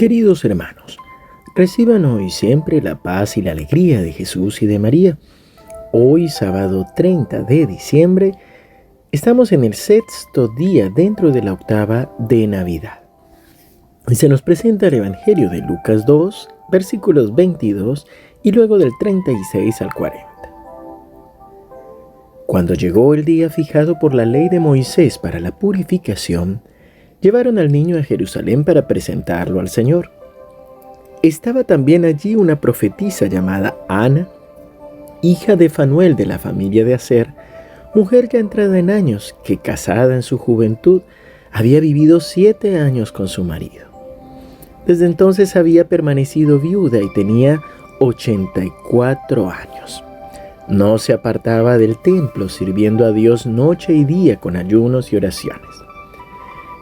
Queridos hermanos, reciban hoy siempre la paz y la alegría de Jesús y de María. Hoy, sábado 30 de diciembre, estamos en el sexto día dentro de la octava de Navidad. Y se nos presenta el Evangelio de Lucas 2, versículos 22 y luego del 36 al 40. Cuando llegó el día fijado por la ley de Moisés para la purificación, llevaron al niño a Jerusalén para presentarlo al Señor. Estaba también allí una profetisa llamada Ana, hija de Fanuel de la familia de Aser, mujer ya entrada en años, que casada en su juventud, había vivido siete años con su marido. Desde entonces había permanecido viuda y tenía 84 años. No se apartaba del templo, sirviendo a Dios noche y día con ayunos y oraciones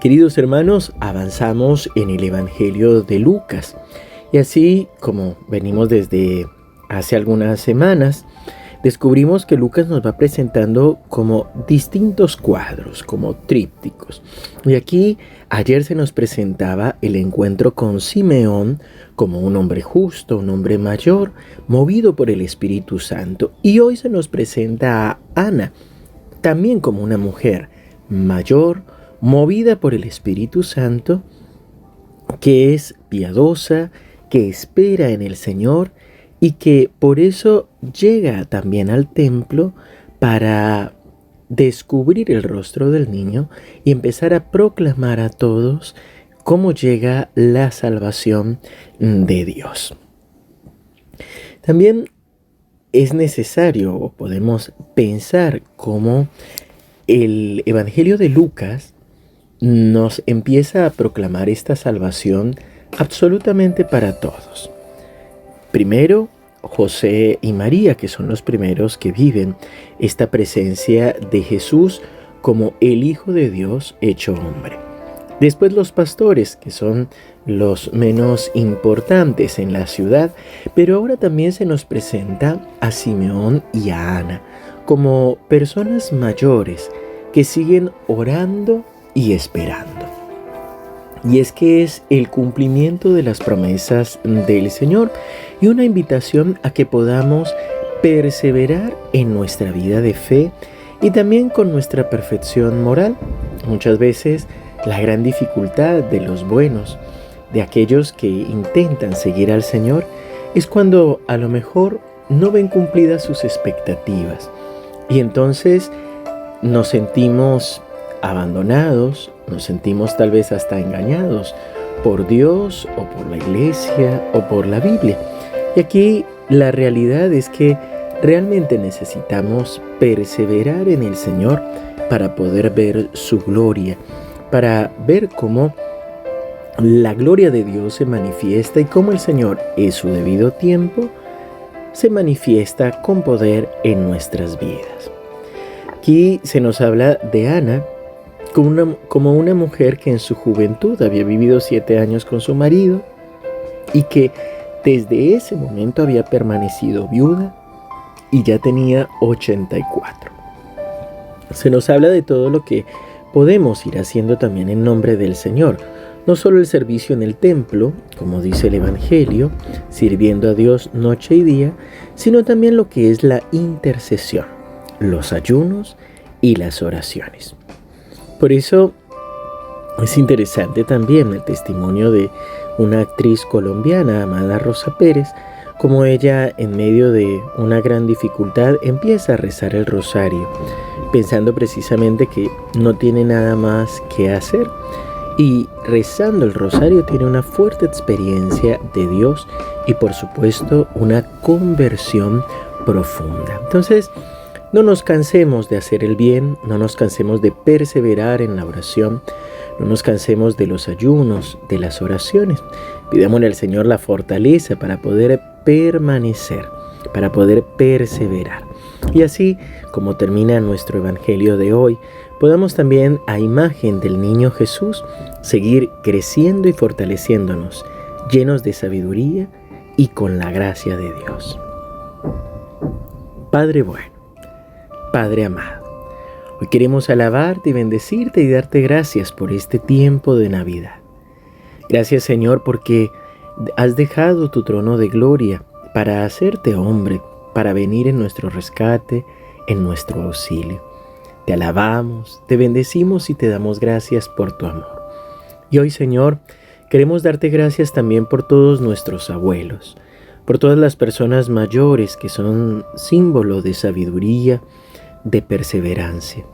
Queridos hermanos, avanzamos en el Evangelio de Lucas. Y así como venimos desde hace algunas semanas, descubrimos que Lucas nos va presentando como distintos cuadros, como trípticos. Y aquí ayer se nos presentaba el encuentro con Simeón como un hombre justo, un hombre mayor, movido por el Espíritu Santo. Y hoy se nos presenta a Ana, también como una mujer mayor, movida por el Espíritu Santo, que es piadosa, que espera en el Señor y que por eso llega también al templo para descubrir el rostro del niño y empezar a proclamar a todos cómo llega la salvación de Dios. También es necesario o podemos pensar cómo el Evangelio de Lucas nos empieza a proclamar esta salvación absolutamente para todos. Primero, José y María, que son los primeros que viven esta presencia de Jesús como el Hijo de Dios hecho hombre. Después los pastores, que son los menos importantes en la ciudad, pero ahora también se nos presenta a Simeón y a Ana como personas mayores que siguen orando y esperando. Y es que es el cumplimiento de las promesas del Señor y una invitación a que podamos perseverar en nuestra vida de fe y también con nuestra perfección moral. Muchas veces la gran dificultad de los buenos, de aquellos que intentan seguir al Señor, es cuando a lo mejor no ven cumplidas sus expectativas. Y entonces nos sentimos abandonados, nos sentimos tal vez hasta engañados por Dios o por la iglesia o por la Biblia. Y aquí la realidad es que realmente necesitamos perseverar en el Señor para poder ver su gloria, para ver cómo la gloria de Dios se manifiesta y cómo el Señor en su debido tiempo se manifiesta con poder en nuestras vidas. Aquí se nos habla de Ana, como una, como una mujer que en su juventud había vivido siete años con su marido y que desde ese momento había permanecido viuda y ya tenía 84. Se nos habla de todo lo que podemos ir haciendo también en nombre del Señor. No solo el servicio en el templo, como dice el Evangelio, sirviendo a Dios noche y día, sino también lo que es la intercesión, los ayunos y las oraciones. Por eso es interesante también el testimonio de una actriz colombiana, Amada Rosa Pérez, como ella en medio de una gran dificultad empieza a rezar el rosario, pensando precisamente que no tiene nada más que hacer. Y rezando el rosario tiene una fuerte experiencia de Dios y por supuesto una conversión profunda. Entonces, No nos cansemos de hacer el bien, no nos cansemos de perseverar en la oración, no nos cansemos de los ayunos, de las oraciones. Pidámosle al Señor la fortaleza para poder permanecer, para poder perseverar. Y así, como termina nuestro Evangelio de hoy, podamos también, a imagen del niño Jesús, seguir creciendo y fortaleciéndonos, llenos de sabiduría y con la gracia de Dios. Padre bueno, Padre amado, hoy queremos alabarte y bendecirte y darte gracias por este tiempo de Navidad. Gracias Señor porque has dejado tu trono de gloria para hacerte hombre, para venir en nuestro rescate, en nuestro auxilio. Te alabamos, te bendecimos y te damos gracias por tu amor. Y hoy Señor, queremos darte gracias también por todos nuestros abuelos, por todas las personas mayores que son símbolo de sabiduría, de perseverancia.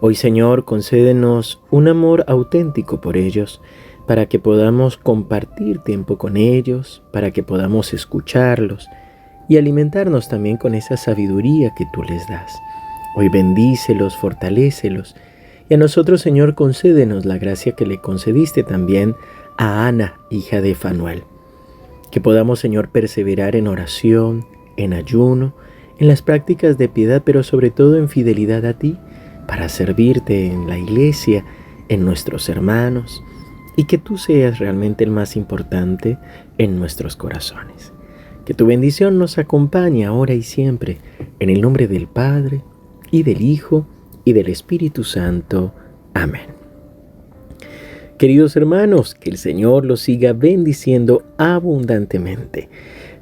Hoy Señor, concédenos un amor auténtico por ellos, para que podamos compartir tiempo con ellos, para que podamos escucharlos y alimentarnos también con esa sabiduría que tú les das. Hoy bendícelos, fortalécelos y a nosotros, Señor, concédenos la gracia que le concediste también a Ana, hija de Fanuel. Que podamos, Señor, perseverar en oración, en ayuno, en las prácticas de piedad, pero sobre todo en fidelidad a ti, para servirte en la iglesia, en nuestros hermanos, y que tú seas realmente el más importante en nuestros corazones. Que tu bendición nos acompañe ahora y siempre, en el nombre del Padre, y del Hijo, y del Espíritu Santo. Amén. Queridos hermanos, que el Señor los siga bendiciendo abundantemente.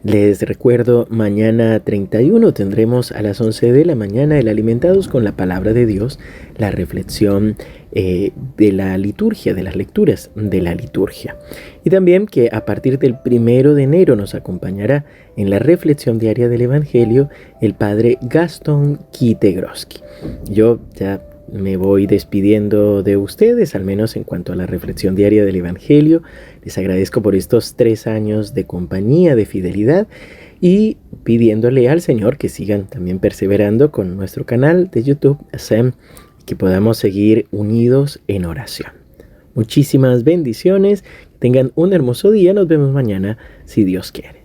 Les recuerdo, mañana 31 tendremos a las 11 de la mañana el Alimentados con la Palabra de Dios, la reflexión eh, de la liturgia, de las lecturas de la liturgia. Y también que a partir del primero de enero nos acompañará en la reflexión diaria del Evangelio el Padre Gastón Kitegroski. Yo ya me voy despidiendo de ustedes, al menos en cuanto a la reflexión diaria del Evangelio. Les agradezco por estos tres años de compañía, de fidelidad y pidiéndole al Señor que sigan también perseverando con nuestro canal de YouTube, SEM, que podamos seguir unidos en oración. Muchísimas bendiciones, tengan un hermoso día, nos vemos mañana si Dios quiere.